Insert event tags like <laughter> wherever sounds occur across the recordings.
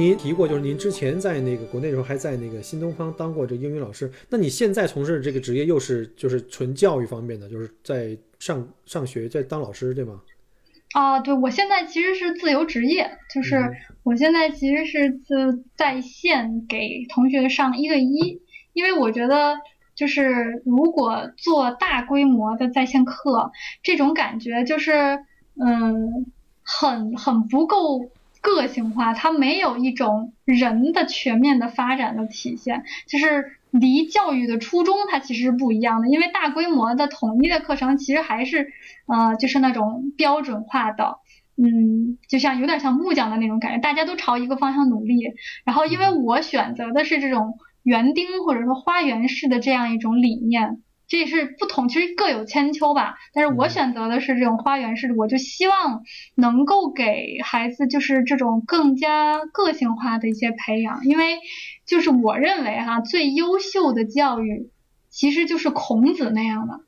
您提过，就是您之前在那个国内的时候，还在那个新东方当过这个英语老师。那你现在从事的这个职业又是就是纯教育方面的，就是在上上学，在当老师，对吗？啊，对，我现在其实是自由职业，就是我现在其实是自在线给同学上一对一，因为我觉得就是如果做大规模的在线课，这种感觉就是嗯，很很不够。个性化，它没有一种人的全面的发展的体现，就是离教育的初衷它其实是不一样的。因为大规模的统一的课程其实还是呃就是那种标准化的，嗯，就像有点像木匠的那种感觉，大家都朝一个方向努力。然后因为我选择的是这种园丁或者说花园式的这样一种理念。这是不同，其实各有千秋吧。但是我选择的是这种花园式的，我就希望能够给孩子就是这种更加个性化的一些培养，因为就是我认为哈，最优秀的教育其实就是孔子那样的，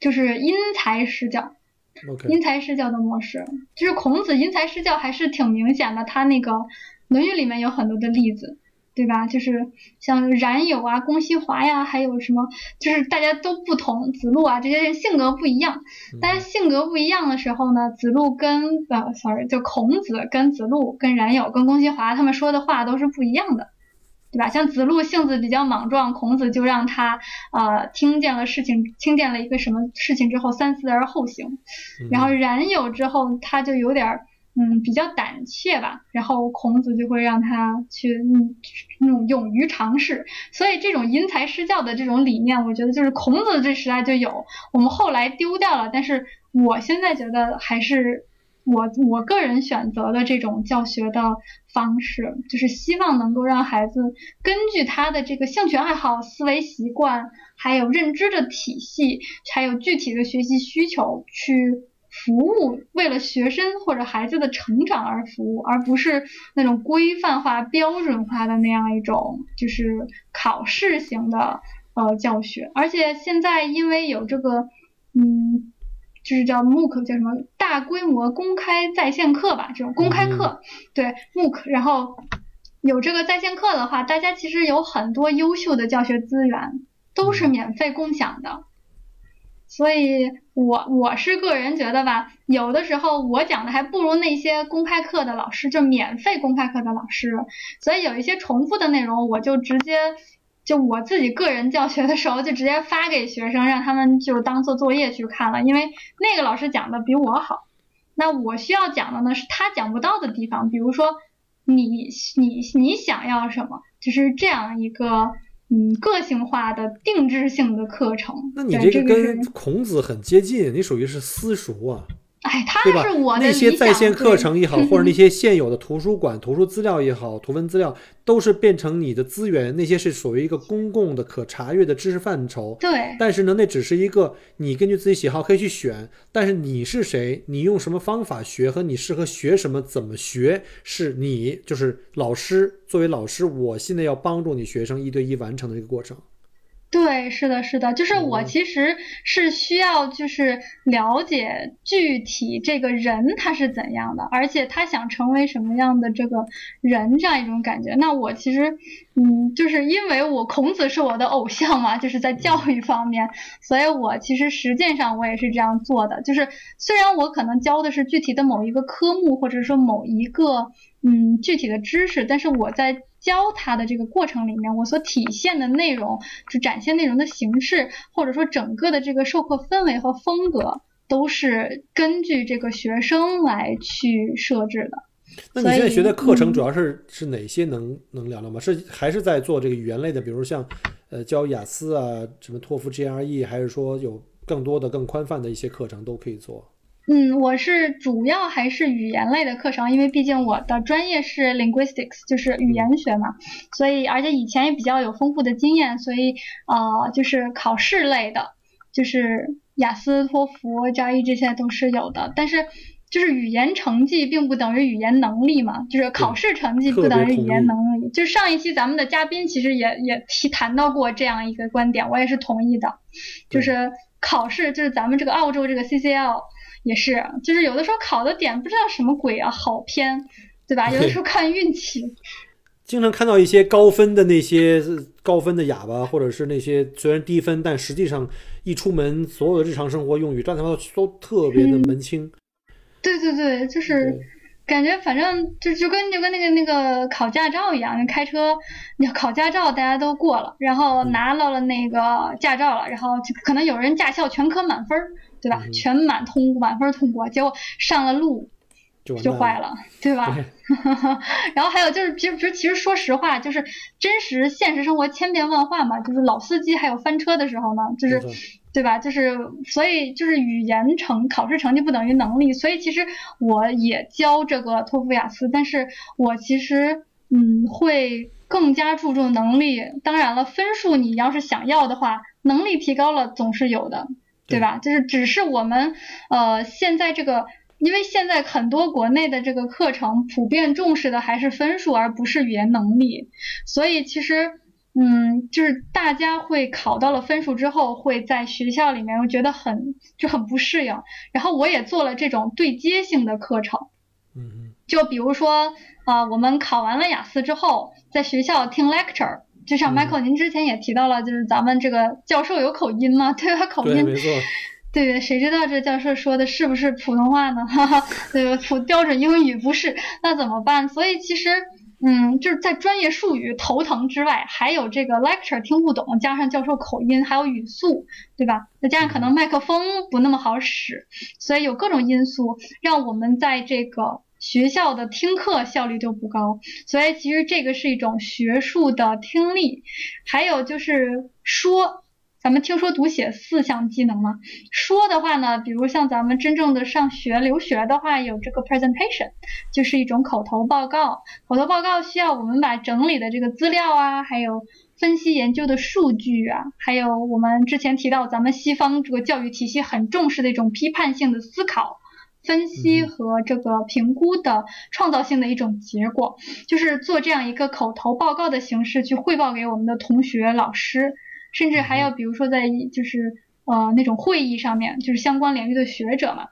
就是因材施教，因材施教的模式，就是孔子因材施教还是挺明显的，他那个《论语》里面有很多的例子。对吧？就是像冉有啊、公西华呀，还有什么，就是大家都不同，子路啊这些人性格不一样。但是性格不一样的时候呢，子路跟呃，sorry，就孔子跟子路跟冉有跟公西华他们说的话都是不一样的，对吧？像子路性子比较莽撞，孔子就让他呃听见了事情，听见了一个什么事情之后三思而后行。然后冉有之后他就有点。嗯，比较胆怯吧，然后孔子就会让他去嗯那种勇于尝试，所以这种因材施教的这种理念，我觉得就是孔子这时代就有，我们后来丢掉了，但是我现在觉得还是我我个人选择的这种教学的方式，就是希望能够让孩子根据他的这个兴趣爱好、思维习惯，还有认知的体系，还有具体的学习需求去。服务为了学生或者孩子的成长而服务，而不是那种规范化、标准化的那样一种就是考试型的呃教学。而且现在因为有这个嗯，就是叫 MOOC 叫什么大规模公开在线课吧，这种公开课对 MOOC，然后有这个在线课的话，大家其实有很多优秀的教学资源都是免费共享的。所以，我我是个人觉得吧，有的时候我讲的还不如那些公开课的老师，就免费公开课的老师。所以有一些重复的内容，我就直接就我自己个人教学的时候，就直接发给学生，让他们就当做作业去看了。因为那个老师讲的比我好，那我需要讲的呢是他讲不到的地方，比如说你你你想要什么，就是这样一个。嗯，个性化的定制性的课程，那你这个跟孔子很接近，你属于是私塾啊。哎，他是我那些在线课程也好，<laughs> 或者那些现有的图书馆图书资料也好，图文资料都是变成你的资源。那些是属于一个公共的、可查阅的知识范畴。对。但是呢，那只是一个你根据自己喜好可以去选。但是你是谁？你用什么方法学？和你适合学什么？怎么学？是你就是老师。作为老师，我现在要帮助你学生一对一完成的一个过程。对，是的，是的，就是我其实是需要就是了解具体这个人他是怎样的，而且他想成为什么样的这个人这样一种感觉。那我其实，嗯，就是因为我孔子是我的偶像嘛，就是在教育方面，所以我其实实践上我也是这样做的。就是虽然我可能教的是具体的某一个科目，或者说某一个嗯具体的知识，但是我在。教他的这个过程里面，我所体现的内容，就展现内容的形式，或者说整个的这个授课氛围和风格，都是根据这个学生来去设置的。那你现在学的课程主要是是哪些？能能聊聊吗？是还是在做这个语言类的，比如像呃教雅思啊，什么托福 GRE，还是说有更多的更宽泛的一些课程都可以做？嗯，我是主要还是语言类的课程，因为毕竟我的专业是 linguistics，就是语言学嘛，所以而且以前也比较有丰富的经验，所以呃，就是考试类的，就是雅思、托福、GRE 这些都是有的。但是就是语言成绩并不等于语言能力嘛，就是考试成绩不等于语言能力。就是上一期咱们的嘉宾其实也也提谈到过这样一个观点，我也是同意的，就是考试就是咱们这个澳洲这个 CCL。也是，就是有的时候考的点不知道什么鬼啊，好偏，对吧？有的时候看运气。<laughs> 经常看到一些高分的那些高分的哑巴，或者是那些虽然低分，但实际上一出门，所有的日常生活用语乱七八糟都特别的门清。对对对，就是感觉反正就就跟就跟那个那个考驾照一样，开车你要考驾照，大家都过了，然后拿到了那个驾照了，然后可能有人驾校全科满分。对吧？全满通满分通过，结果上了路就坏了，对吧？<laughs> 然后还有就是，其实其实说实话，就是真实现实生活千变万化嘛。就是老司机还有翻车的时候呢，就是对吧？就是所以就是语言成考试成绩不等于能力。所以其实我也教这个托福雅思，但是我其实嗯会更加注重能力。当然了，分数你要是想要的话，能力提高了总是有的。对吧？就是只是我们呃现在这个，因为现在很多国内的这个课程普遍重视的还是分数，而不是语言能力。所以其实嗯，就是大家会考到了分数之后，会在学校里面我觉得很就很不适应。然后我也做了这种对接性的课程，嗯嗯，就比如说啊，我们考完了雅思之后，在学校听 lecture。就像 Michael，您之前也提到了，就是咱们这个教授有口音嘛，对吧？口音，没错。对 <laughs> 对，谁知道这教授说的是不是普通话呢？<laughs> 哈哈，对标准英语不是，那怎么办？所以其实，嗯，就是在专业术语头疼之外，还有这个 lecture 听不懂，加上教授口音，还有语速，对吧？再加上可能麦克风不那么好使，所以有各种因素让我们在这个。学校的听课效率就不高，所以其实这个是一种学术的听力。还有就是说，咱们听说读写四项技能嘛。说的话呢，比如像咱们真正的上学留学的话，有这个 presentation，就是一种口头报告。口头报告需要我们把整理的这个资料啊，还有分析研究的数据啊，还有我们之前提到咱们西方这个教育体系很重视的一种批判性的思考。分析和这个评估的创造性的一种结果，就是做这样一个口头报告的形式去汇报给我们的同学、老师，甚至还要比如说在就是呃那种会议上面，就是相关领域的学者嘛。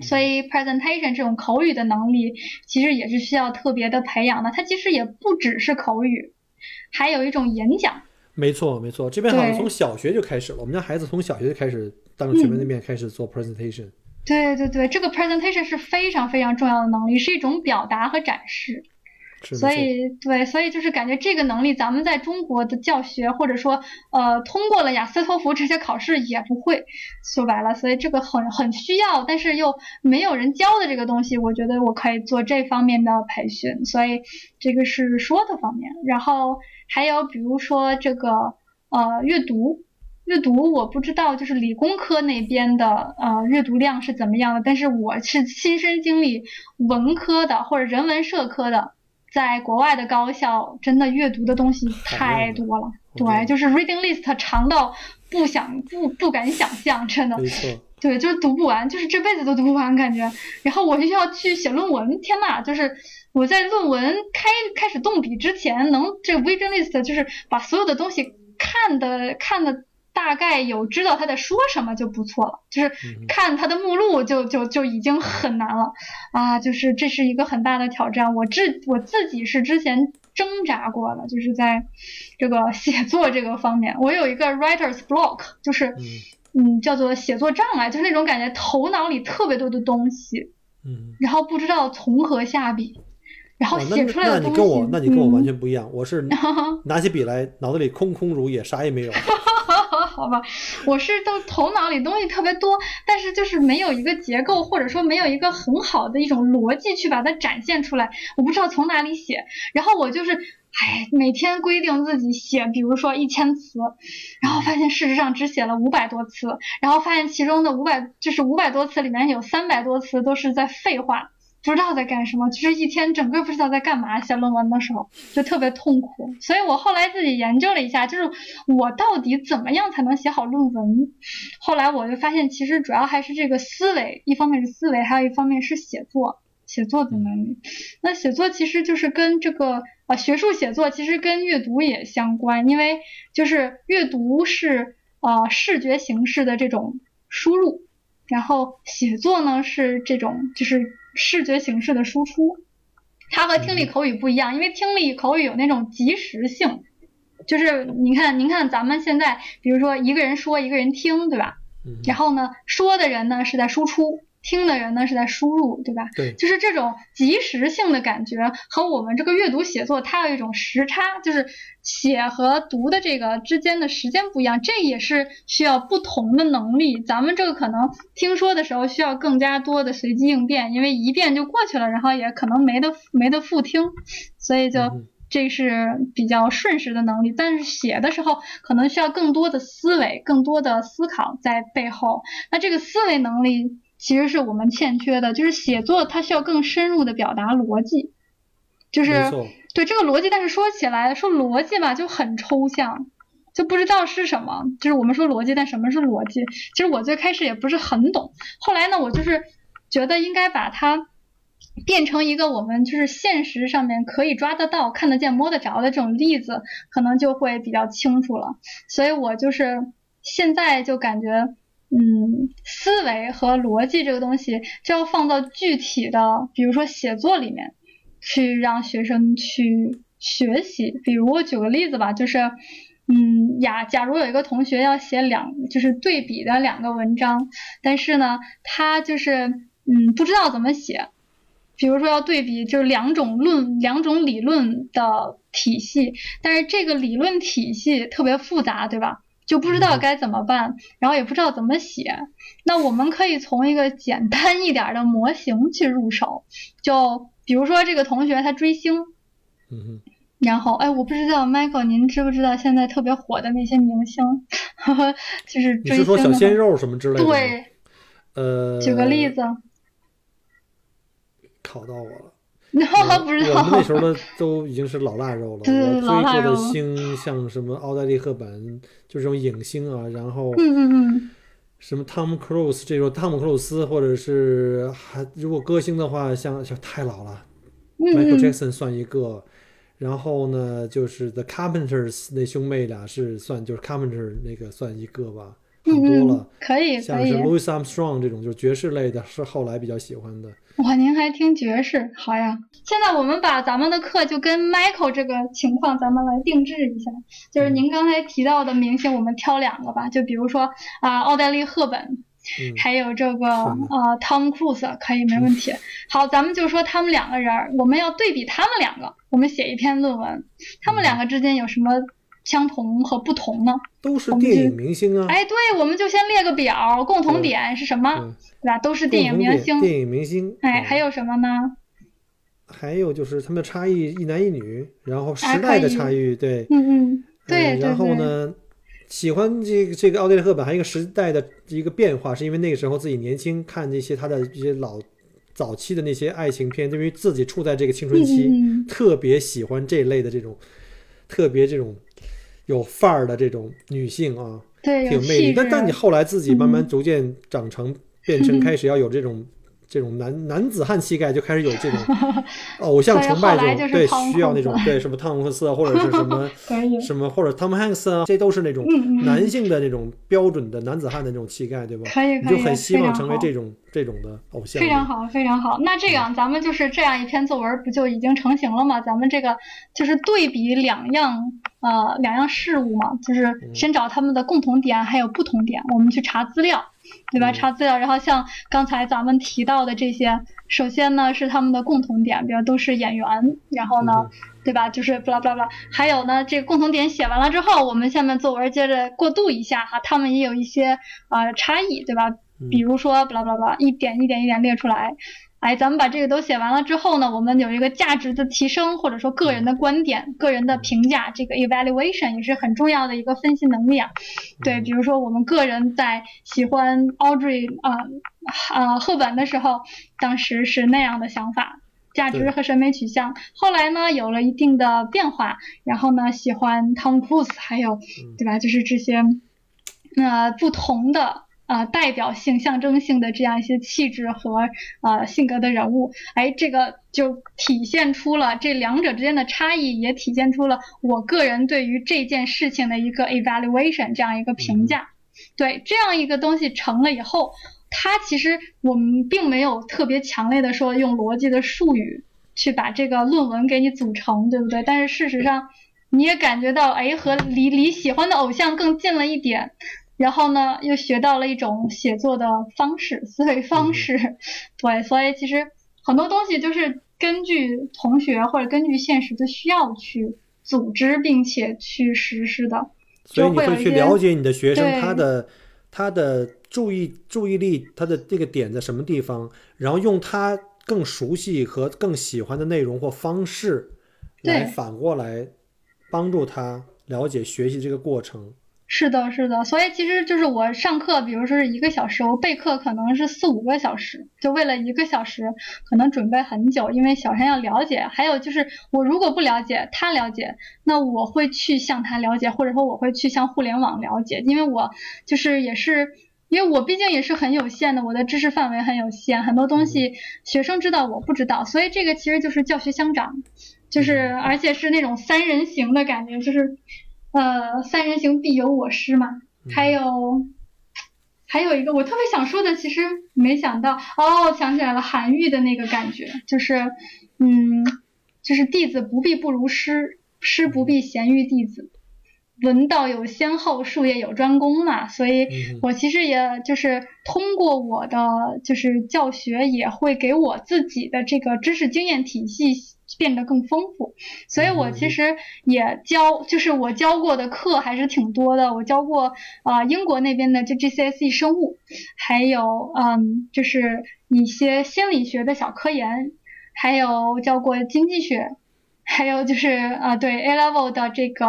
所以 presentation 这种口语的能力其实也是需要特别的培养的。它其实也不只是口语，还有一种演讲。没错，没错，这边好像从小学就开始了。我们家孩子从小学就开始当着全班的面开始做 presentation。对对对，这个 presentation 是非常非常重要的能力，是一种表达和展示。所以对，所以就是感觉这个能力，咱们在中国的教学或者说呃通过了雅思托福这些考试也不会。说白了，所以这个很很需要，但是又没有人教的这个东西，我觉得我可以做这方面的培训。所以这个是说的方面，然后还有比如说这个呃阅读。阅读我不知道，就是理工科那边的呃阅读量是怎么样的，但是我是亲身经历文科的或者人文社科的，在国外的高校真的阅读的东西太多了，对，就是 reading list 长到不想不不敢想象，真的，对，就是读不完，就是这辈子都读不完感觉。然后我就要去写论文，天呐，就是我在论文开开始动笔之前，能这个 reading list 就是把所有的东西看的看的。大概有知道他在说什么就不错了，就是看他的目录就就就已经很难了。啊！就是这是一个很大的挑战，我自我自己是之前挣扎过的，就是在这个写作这个方面，我有一个 writer's block，就是嗯。叫做写作障碍，就是那种感觉头脑里特别多的东西，嗯，然后不知道从何下笔，然后写出来的东西，那你跟我那你跟我完全不一样，我是拿起笔来脑子里空空如也，啥也没有。<laughs> 好吧，我是都头脑里东西特别多，但是就是没有一个结构，或者说没有一个很好的一种逻辑去把它展现出来，我不知道从哪里写。然后我就是，哎，每天规定自己写，比如说一千词，然后发现事实上只写了五百多词，然后发现其中的五百就是五百多词里面有三百多词都是在废话。不知道在干什么，就是一天整个不知道在干嘛。写论文的时候就特别痛苦，所以我后来自己研究了一下，就是我到底怎么样才能写好论文。后来我就发现，其实主要还是这个思维，一方面是思维，还有一方面是写作，写作的能力。那写作其实就是跟这个呃学术写作其实跟阅读也相关，因为就是阅读是呃视觉形式的这种输入，然后写作呢是这种就是。视觉形式的输出，它和听力口语不一样，因为听力口语有那种即时性，就是你看，您看咱们现在，比如说一个人说，一个人听，对吧？然后呢，说的人呢是在输出。听的人呢是在输入，对吧？对，就是这种即时性的感觉和我们这个阅读写作，它有一种时差，就是写和读的这个之间的时间不一样，这也是需要不同的能力。咱们这个可能听说的时候需要更加多的随机应变，因为一遍就过去了，然后也可能没得没得复听，所以就这是比较瞬时的能力。但是写的时候可能需要更多的思维，更多的思考在背后。那这个思维能力。其实是我们欠缺的，就是写作它需要更深入的表达逻辑，就是对这个逻辑。但是说起来说逻辑吧，就很抽象，就不知道是什么。就是我们说逻辑，但什么是逻辑？其实我最开始也不是很懂。后来呢，我就是觉得应该把它变成一个我们就是现实上面可以抓得到、看得见、摸得着的这种例子，可能就会比较清楚了。所以我就是现在就感觉。嗯，思维和逻辑这个东西就要放到具体的，比如说写作里面去让学生去学习。比如我举个例子吧，就是，嗯呀，假如有一个同学要写两，就是对比的两个文章，但是呢，他就是嗯不知道怎么写。比如说要对比就是两种论两种理论的体系，但是这个理论体系特别复杂，对吧？就不知道该怎么办，然后也不知道怎么写。那我们可以从一个简单一点的模型去入手，就比如说这个同学他追星，嗯然后哎，我不知道 Michael，您知不知道现在特别火的那些明星，呵 <laughs> 呵就是追星。你是说小鲜肉什么之类的？对，呃，举个例子。考到我了。我不知道，<laughs> 我们那时候的都已经是老腊肉了。<laughs> 我追过的星，像什么奥黛丽·赫本，就这种影星啊，然后，嗯嗯嗯，什么汤姆·克鲁斯这种，汤姆·克鲁斯，或者是还如果歌星的话，像像太老了，Michael Jackson 算一个，然后呢，就是 The Carpenters 那兄妹俩是算，就是 Carpenter 那个算一个吧。很多了，可以，像是 Louis Armstrong 这种，就是爵士类的，是后来比较喜欢的。哇，您还听爵士，好呀！现在我们把咱们的课就跟 Michael 这个情况，咱们来定制一下。就是您刚才提到的明星，我们挑两个吧。就比如说啊，奥黛丽·赫本，还有这个呃，Tom Cruise，可以，没问题。<laughs> 好，咱们就说他们两个人，我们要对比他们两个，我们写一篇论文，他们两个之间有什么？相同和不同呢？都是电影明星啊！哎，对，我们就先列个表，共同点是什么？对吧？都是电影明星。电影明星。哎，还有什么呢？还有就是他们的差异，一男一女，然后时代的差异，对，嗯嗯，对。然后呢，喜欢这个这个奥黛丽·赫本，还有一个时代的一个变化，是因为那个时候自己年轻，看那些他的一些老早期的那些爱情片，因为自己处在这个青春期，特别喜欢这类的这种，特别这种。有范儿的这种女性啊，对，挺魅力。但但你后来自己慢慢逐渐长成，变成 <laughs> 开始要有这种这种男男子汉气概，就开始有这种 <laughs> 偶像崇拜这种，对，需要那种对什么汤姆克斯啊，或者是什么 <laughs> 什么或者汤姆汉克斯啊，这都是那种男性的那种标准的男子汉的那种气概，对吧？可以，你就很希望成为这种这种的偶像。非常好，非常好。那这样咱们就是这样一篇作文，不就已经成型了吗？咱们这个就是对比两样。呃，两样事物嘛，就是先找他们的共同点，还有不同点，我们去查资料，对吧？查资料，然后像刚才咱们提到的这些，首先呢是他们的共同点，比如都是演员，然后呢，对吧？就是巴拉巴拉巴拉。还有呢，这个共同点写完了之后，我们下面作文接着过渡一下哈，他们也有一些啊差异，对吧？比如说巴拉巴拉巴拉，一点一点一点列出来。哎，咱们把这个都写完了之后呢，我们有一个价值的提升，或者说个人的观点、个人的评价，这个 evaluation 也是很重要的一个分析能力啊。对，比如说我们个人在喜欢 Audrey 啊啊赫本的时候，当时是那样的想法，价值和审美取向。后来呢，有了一定的变化，然后呢，喜欢 Tom Cruise，还有对吧？就是这些那不同的。啊，代表性、象征性的这样一些气质和呃性格的人物，哎，这个就体现出了这两者之间的差异，也体现出了我个人对于这件事情的一个 evaluation 这样一个评价。对，这样一个东西成了以后，它其实我们并没有特别强烈的说用逻辑的术语去把这个论文给你组成，对不对？但是事实上你也感觉到，哎，和离离喜欢的偶像更近了一点。然后呢，又学到了一种写作的方式、思维方式，对，所以其实很多东西就是根据同学或者根据现实的需要去组织并且去实施的。所以你会去了解你的学生他的他的注意注意力他的这个点在什么地方，然后用他更熟悉和更喜欢的内容或方式来反过来帮助他了解学习这个过程。是的，是的，所以其实就是我上课，比如说是一个小时，我备课可能是四五个小时，就为了一个小时，可能准备很久，因为小山要了解。还有就是我如果不了解，他了解，那我会去向他了解，或者说我会去向互联网了解，因为我就是也是，因为我毕竟也是很有限的，我的知识范围很有限，很多东西学生知道我不知道，所以这个其实就是教学相长，就是而且是那种三人行的感觉，就是。呃，三人行必有我师嘛。还有，还有一个我特别想说的，其实没想到哦，想起来了，韩愈的那个感觉，就是，嗯，就是弟子不必不如师，师不必贤于弟子。文道有先后，术业有专攻嘛。所以我其实也就是通过我的就是教学，也会给我自己的这个知识经验体系。变得更丰富，所以我其实也教，就是我教过的课还是挺多的。我教过啊英国那边的就 GCSE 生物，还有嗯就是一些心理学的小科研，还有教过经济学，还有就是啊对 A level 的这个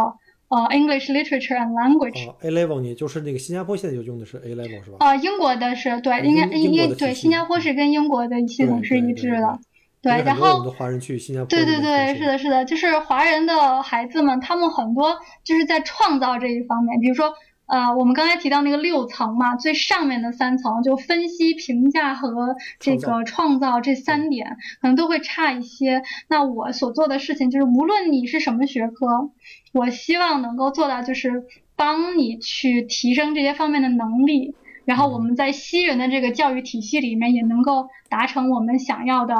呃 English Literature and Language。A level 你就是那个新加坡现在就用的是 A level 是吧？啊，英国的是对，应该应该对新加坡是跟英国的系统是一致的。对，然后对对对，是的，是的，就是华人的孩子们，他们很多就是在创造这一方面，比如说，呃，我们刚才提到那个六层嘛，最上面的三层就分析、评价和这个创造这三点，可能都会差一些。那我所做的事情就是，无论你是什么学科，我希望能够做到就是帮你去提升这些方面的能力。然后我们在西人的这个教育体系里面也能够达成我们想要的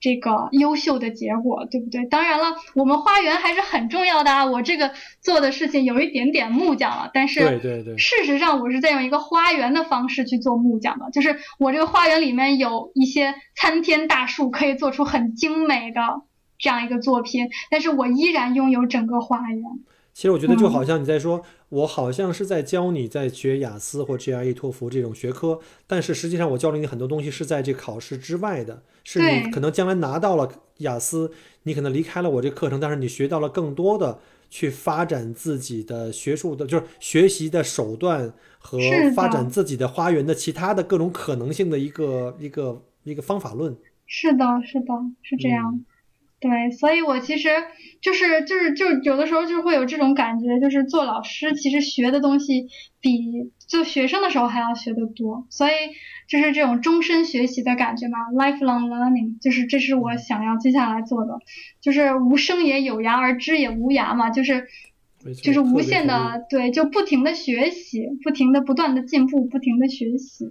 这个优秀的结果，对不对？当然了，我们花园还是很重要的啊。我这个做的事情有一点点木匠了，但是对对对，事实上我是在用一个花园的方式去做木匠的，就是我这个花园里面有一些参天大树，可以做出很精美的这样一个作品，但是我依然拥有整个花园。其实我觉得就好像你在说，我好像是在教你在学雅思或 GRE、托福这种学科，但是实际上我教了你很多东西是在这考试之外的，是你可能将来拿到了雅思，你可能离开了我这课程，但是你学到了更多的去发展自己的学术的，就是学习的手段和发展自己的花园的其他的各种可能性的一个一个一个方法论。是的，是的，是这样。对，所以我其实就是就是就有的时候就会有这种感觉，就是做老师其实学的东西比做学生的时候还要学得多，所以就是这种终身学习的感觉嘛，lifelong learning，就是这是我想要接下来做的，就是无生也有涯而知也无涯嘛，就是就是无限的对，就不停的学习，不停的不断的进步，不停的学习，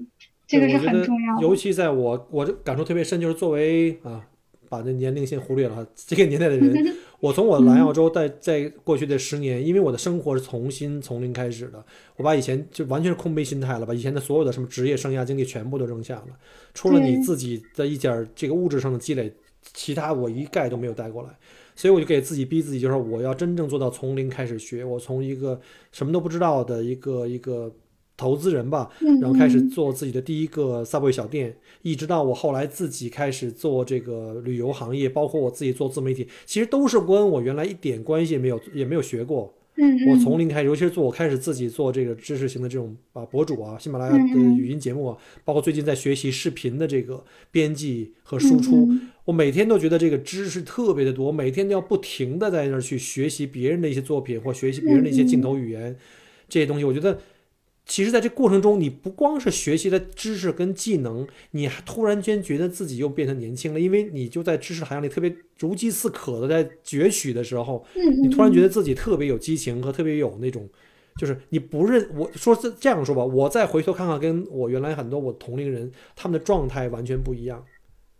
这个是很重要的。尤其在我我感触特别深，就是作为啊。把那年龄先忽略了，这个年代的人，<laughs> 我从我来澳洲在在过去的十年，因为我的生活是重新从零开始的，我把以前就完全是空杯心态了，把以前的所有的什么职业生涯经历全部都扔下了，除了你自己的一点这个物质上的积累，其他我一概都没有带过来。所以我就给自己逼自己，就是我要真正做到从零开始学，我从一个什么都不知道的一个一个投资人吧，然后开始做自己的第一个 Subway 小店，一直到我后来自己开始做这个旅游行业，包括我自己做自媒体，其实都是跟我原来一点关系也没有，也没有学过。嗯，我从零开始，尤其是做我开始自己做这个知识型的这种啊博主啊，喜马拉雅的语音节目啊，包括最近在学习视频的这个编辑和输出，我每天都觉得这个知识特别的多，每天都要不停的在那儿去学习别人的一些作品或学习别人的一些镜头语言这些东西，我觉得。其实，在这过程中，你不光是学习的知识跟技能，你还突然间觉得自己又变成年轻了，因为你就在知识海洋里特别如饥似渴的在攫取的时候，你突然觉得自己特别有激情和特别有那种，就是你不认我说这这样说吧，我再回头看看，跟我原来很多我同龄人他们的状态完全不一样。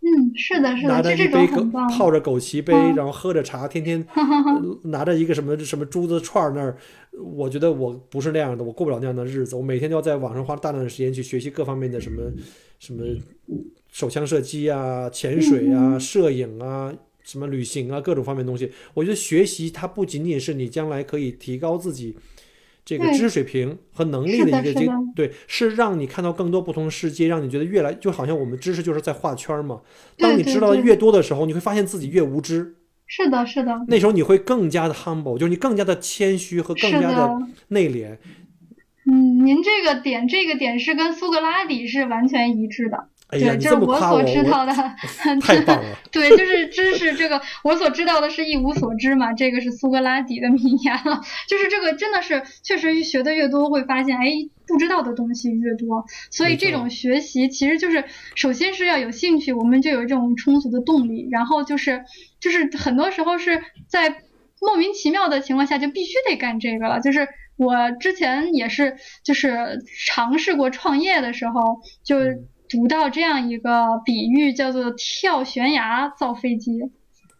嗯，是的，是的，拿着一杯枸泡着枸杞杯，然后喝着茶，天天 <laughs> 拿着一个什么什么珠子串那儿，我觉得我不是那样的，我过不了那样的日子。我每天都要在网上花大量的时间去学习各方面的什么什么手枪射击啊、潜水啊、摄影啊、什么旅行啊各种方面东西。我觉得学习它不仅仅是你将来可以提高自己。这个知识水平和能力的一个经对，是让你看到更多不同的世界，让你觉得越来就好像我们知识就是在画圈嘛。当你知道的越多的时候，你会发现自己越无知。是的，是的。那时候你会更加的 humble，就是你更加的谦虚和更加的内敛。嗯，您这个点，这个点是跟苏格拉底是完全一致的。对，就是我所知道的 <laughs> <laughs> 太棒了。对，就是知识这个，我所知道的是一无所知嘛。这个是苏格拉底的名言了。就是这个真的是，确实学的越多，会发现，哎，不知道的东西越多。所以这种学习其实就是，首先是要有兴趣，我们就有这种充足的动力。然后就是，就是很多时候是在莫名其妙的情况下就必须得干这个了。就是我之前也是，就是尝试过创业的时候就。读到这样一个比喻，叫做跳悬崖造飞机，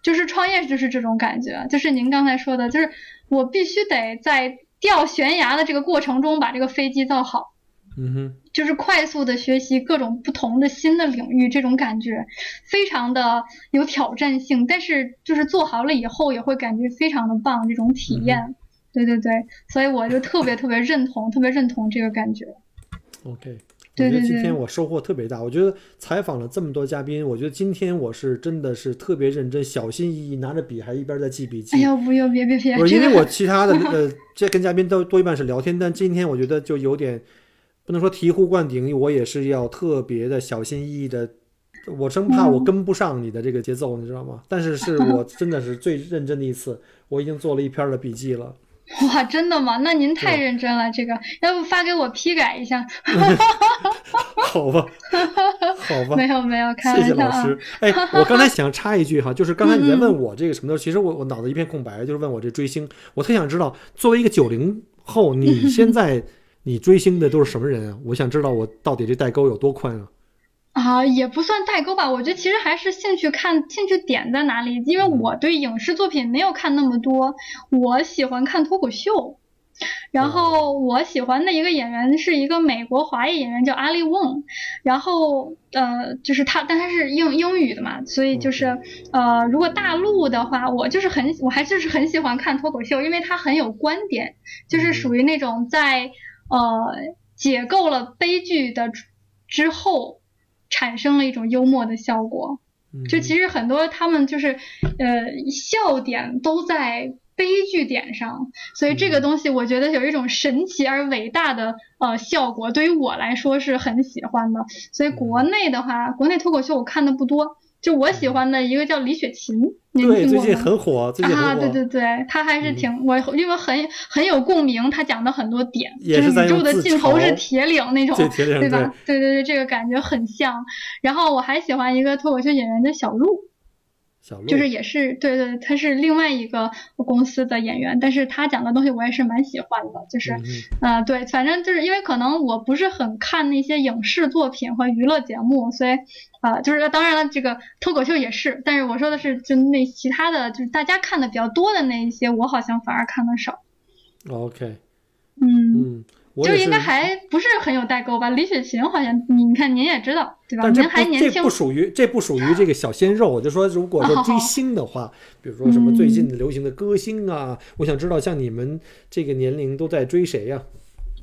就是创业就是这种感觉，就是您刚才说的，就是我必须得在掉悬崖的这个过程中把这个飞机造好，嗯哼，就是快速的学习各种不同的新的领域，这种感觉非常的有挑战性，但是就是做好了以后也会感觉非常的棒，这种体验，对对对，所以我就特别特别认同，特别认同这个感觉。OK。我觉得今天我收获特别大。我觉得采访了这么多嘉宾，我觉得今天我是真的是特别认真、小心翼翼，拿着笔还一边在记笔记。哎呦，不用，别别别！不是因为我其他的呃，这跟嘉宾都多一半是聊天，但今天我觉得就有点不能说醍醐灌顶，我也是要特别的小心翼翼的，我生怕我跟不上你的这个节奏，你知道吗？但是是 <laughs> 我真的是最认真的一次，我已经做了一篇的笔记了。<laughs> 哇，真的吗？那您太认真了，这个要不发给我批改一下？<laughs> 好吧，<laughs> 好吧，没有没有，谢谢老师。哎，我刚才想插一句哈，就是刚才你在问我这个什么的其实我我脑子一片空白，就是问我这追星，我特想知道，作为一个九零后，你现在你追星的都是什么人啊？我想知道我到底这代沟有多宽啊？啊，也不算代沟吧。我觉得其实还是兴趣看兴趣点在哪里。因为我对影视作品没有看那么多，我喜欢看脱口秀。然后我喜欢的一个演员是一个美国华裔演员，叫阿利翁。然后呃，就是他，但他是英英语的嘛，所以就是呃，如果大陆的话，我就是很我还就是很喜欢看脱口秀，因为他很有观点，就是属于那种在呃解构了悲剧的之后。产生了一种幽默的效果，就其实很多他们就是呃笑点都在悲剧点上，所以这个东西我觉得有一种神奇而伟大的呃效果，对于我来说是很喜欢的。所以国内的话，国内脱口秀我看的不多。就我喜欢的一个叫李雪琴，对，最近很火，最近很火。啊，对对对，他还是挺我，因为很很有共鸣，他讲的很多点，就是宇宙的尽头是铁岭那种，对吧？对对对，这个感觉很像。然后我还喜欢一个脱口秀演员叫小鹿。就是也是对对，他是另外一个公司的演员，但是他讲的东西我也是蛮喜欢的，就是，呃，对，反正就是因为可能我不是很看那些影视作品和娱乐节目，所以，啊，就是当然了，这个脱口秀也是，但是我说的是就那其他的就是大家看的比较多的那一些，我好像反而看的少。OK，嗯。就应该还不是很有代沟吧？李雪琴好像，你你看您也知道对吧？您还年轻。这不属于这不属于这个小鲜肉。我就说，如果说追星的话，比如说什么最近流行的歌星啊，我想知道像你们这个年龄都在追谁呀？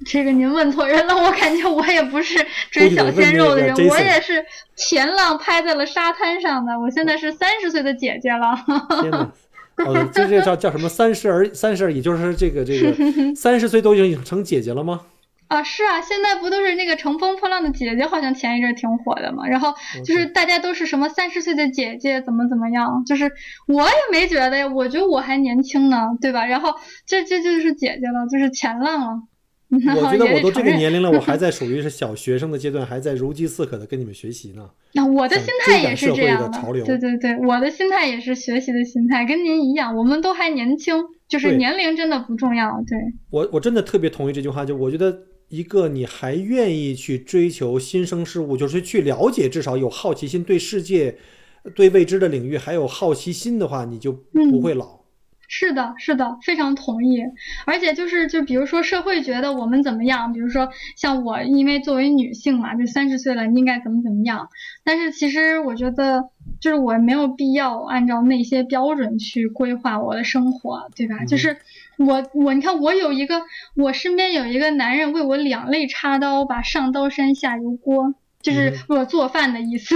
这个您问错人了，我感觉我也不是追小鲜肉的人，我也是前浪拍在了沙滩上的。我现在是三十岁的姐姐了。天哪！哦，这这叫叫什么？三十而三十而已，就是这个这个 <laughs> 三十岁都已经成姐姐了吗？啊，是啊，现在不都是那个乘风破浪的姐姐，好像前一阵挺火的嘛。然后就是大家都是什么三十岁的姐姐，怎么怎么样？就是我也没觉得呀，我觉得我还年轻呢，对吧？然后这这就是姐姐了，就是前浪了。我觉得我都这个年龄了，<laughs> 我还在属于是小学生的阶段，还在如饥似渴的跟你们学习呢。<laughs> 那我的心态也是这样的，对对对，我的心态也是学习的心态，跟您一样，我们都还年轻，就是年龄真的不重要。对，我我真的特别同意这句话，就我觉得一个你还愿意去追求新生事物，就是去了解，至少有好奇心，对世界、对未知的领域还有好奇心的话，你就不会老。是的，是的，非常同意。而且就是，就比如说社会觉得我们怎么样，比如说像我，因为作为女性嘛，就三十岁了，应该怎么怎么样。但是其实我觉得，就是我没有必要按照那些标准去规划我的生活，对吧？就是我我你看，我有一个，我身边有一个男人为我两肋插刀，把上刀山下油锅。就是我做饭的意思，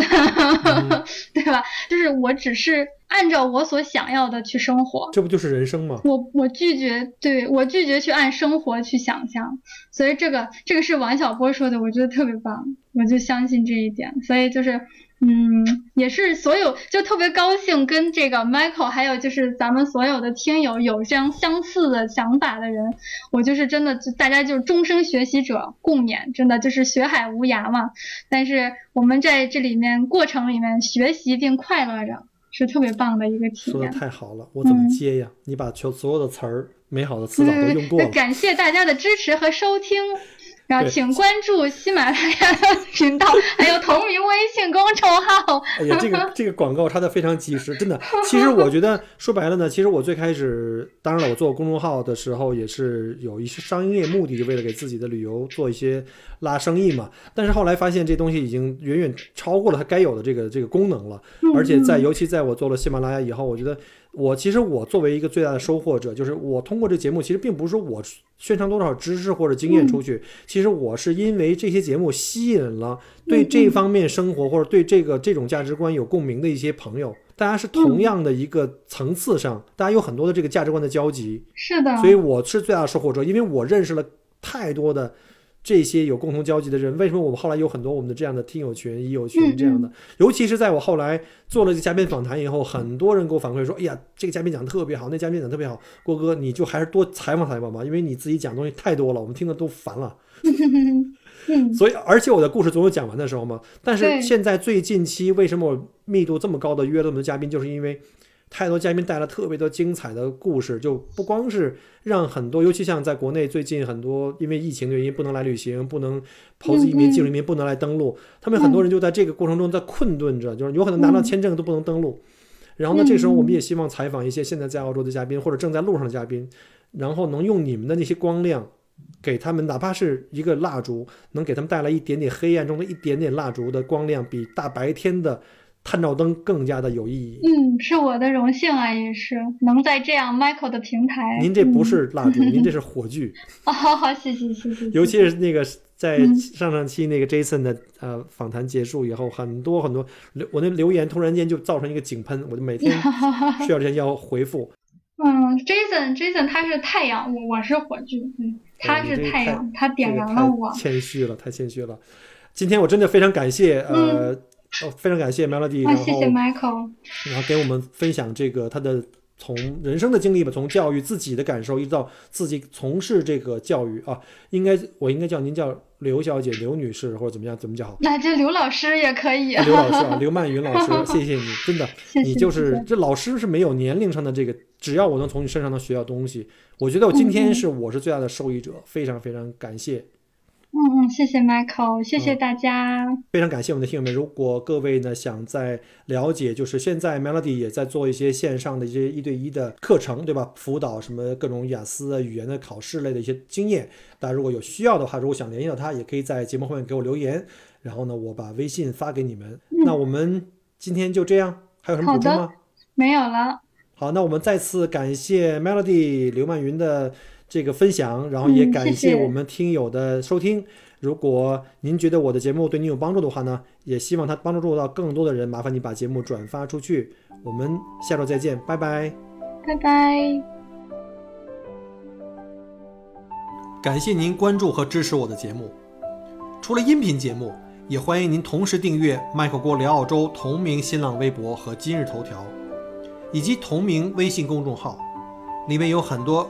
<laughs> 对吧？就是我只是按照我所想要的去生活，这不就是人生吗？我我拒绝，对我拒绝去按生活去想象，所以这个这个是王小波说的，我觉得特别棒，我就相信这一点，所以就是。嗯，也是所有就特别高兴跟这个 Michael，还有就是咱们所有的听友有这样相似的想法的人，我就是真的，就大家就是终生学习者共勉，真的就是学海无涯嘛。但是我们在这里面过程里面学习并快乐着，是特别棒的一个体验。说的太好了，我怎么接呀？你把全所有的词儿，美好的词藻都用过了。感谢大家的支持和收听。然后请关注喜马拉雅频道，还有同名微信公众号。哎呀，这个 <laughs> 这个广告插的非常及时，真的。其实我觉得说白了呢，其实我最开始，当然了，我做公众号的时候也是有一些商业目的，就为了给自己的旅游做一些拉生意嘛。但是后来发现这东西已经远远超过了它该有的这个这个功能了，而且在尤其在我做了喜马拉雅以后，我觉得。我其实我作为一个最大的收获者，就是我通过这节目，其实并不是说我宣传多少知识或者经验出去，其实我是因为这些节目吸引了对这方面生活或者对这个这种价值观有共鸣的一些朋友，大家是同样的一个层次上，大家有很多的这个价值观的交集，是的，所以我是最大的收获者，因为我认识了太多的。这些有共同交集的人，为什么我们后来有很多我们的这样的听友群、益友群这样的？尤其是在我后来做了这嘉宾访谈以后，很多人给我反馈说：“哎呀，这个嘉宾讲的特别好，那嘉宾讲特别好。”郭哥，你就还是多采访采访吧，因为你自己讲东西太多了，我们听的都烦了。<laughs> 所以，而且我的故事总有讲完的时候嘛。但是现在最近期，为什么我密度这么高的约了我们的嘉宾，就是因为。太多嘉宾带来特别多精彩的故事，就不光是让很多，尤其像在国内最近很多因为疫情的原因不能来旅行，不能投资移民、技术移民不能来登陆，他们很多人就在这个过程中在困顿着，就是有可能拿到签证都不能登陆。然后呢，这时候我们也希望采访一些现在在澳洲的嘉宾或者正在路上的嘉宾，然后能用你们的那些光亮，给他们哪怕是一个蜡烛，能给他们带来一点点黑暗中的一点点蜡烛的光亮，比大白天的。探照灯更加的有意义。嗯，是我的荣幸啊，也是能在这样 Michael 的平台。您这不是蜡烛，<laughs> 您这是火炬。哦，好好，谢谢谢谢。尤其是那个在上上期那个 Jason 的呃访谈结束以后，很多很多留我那留言突然间就造成一个井喷，我就每天 <laughs> 需要这些要回复。嗯，Jason Jason 他是太阳，我我是火炬，嗯，他是太阳，他点燃了我。谦虚了，太谦虚了。今天我真的非常感谢呃。哦，非常感谢 Melody，然后谢谢 Michael，然后给我们分享这个他的从人生的经历吧，从教育自己的感受，一直到自己从事这个教育啊，应该我应该叫您叫刘小姐、刘女士或者怎么样，怎么叫好？那这刘老师也可以。刘老师啊，<laughs> 刘曼云老师，谢谢你，真的，<laughs> 你就是这老师是没有年龄上的这个，只要我能从你身上能学到东西，我觉得我今天是我是最大的受益者，非常非常感谢。嗯嗯，谢谢 Michael，谢谢大家。非常感谢我们的听友们。如果各位呢想在了解，就是现在 Melody 也在做一些线上的一些一对一的课程，对吧？辅导什么各种雅思啊、语言的考试类的一些经验。大家如果有需要的话，如果想联系到他，也可以在节目后面给我留言，然后呢，我把微信发给你们。那我们今天就这样，还有什么 <laughs> 补充吗？没有了。好，那我们再次感谢 Melody 刘曼云的。这个分享，然后也感谢我们听友的收听。如果您觉得我的节目对您有帮助的话呢，也希望它帮助到更多的人。麻烦你把节目转发出去。我们下周再见，拜拜，拜拜。感谢您关注和支持我的节目。除了音频节目，也欢迎您同时订阅麦克郭聊澳洲同名新浪微博和今日头条，以及同名微信公众号，里面有很多。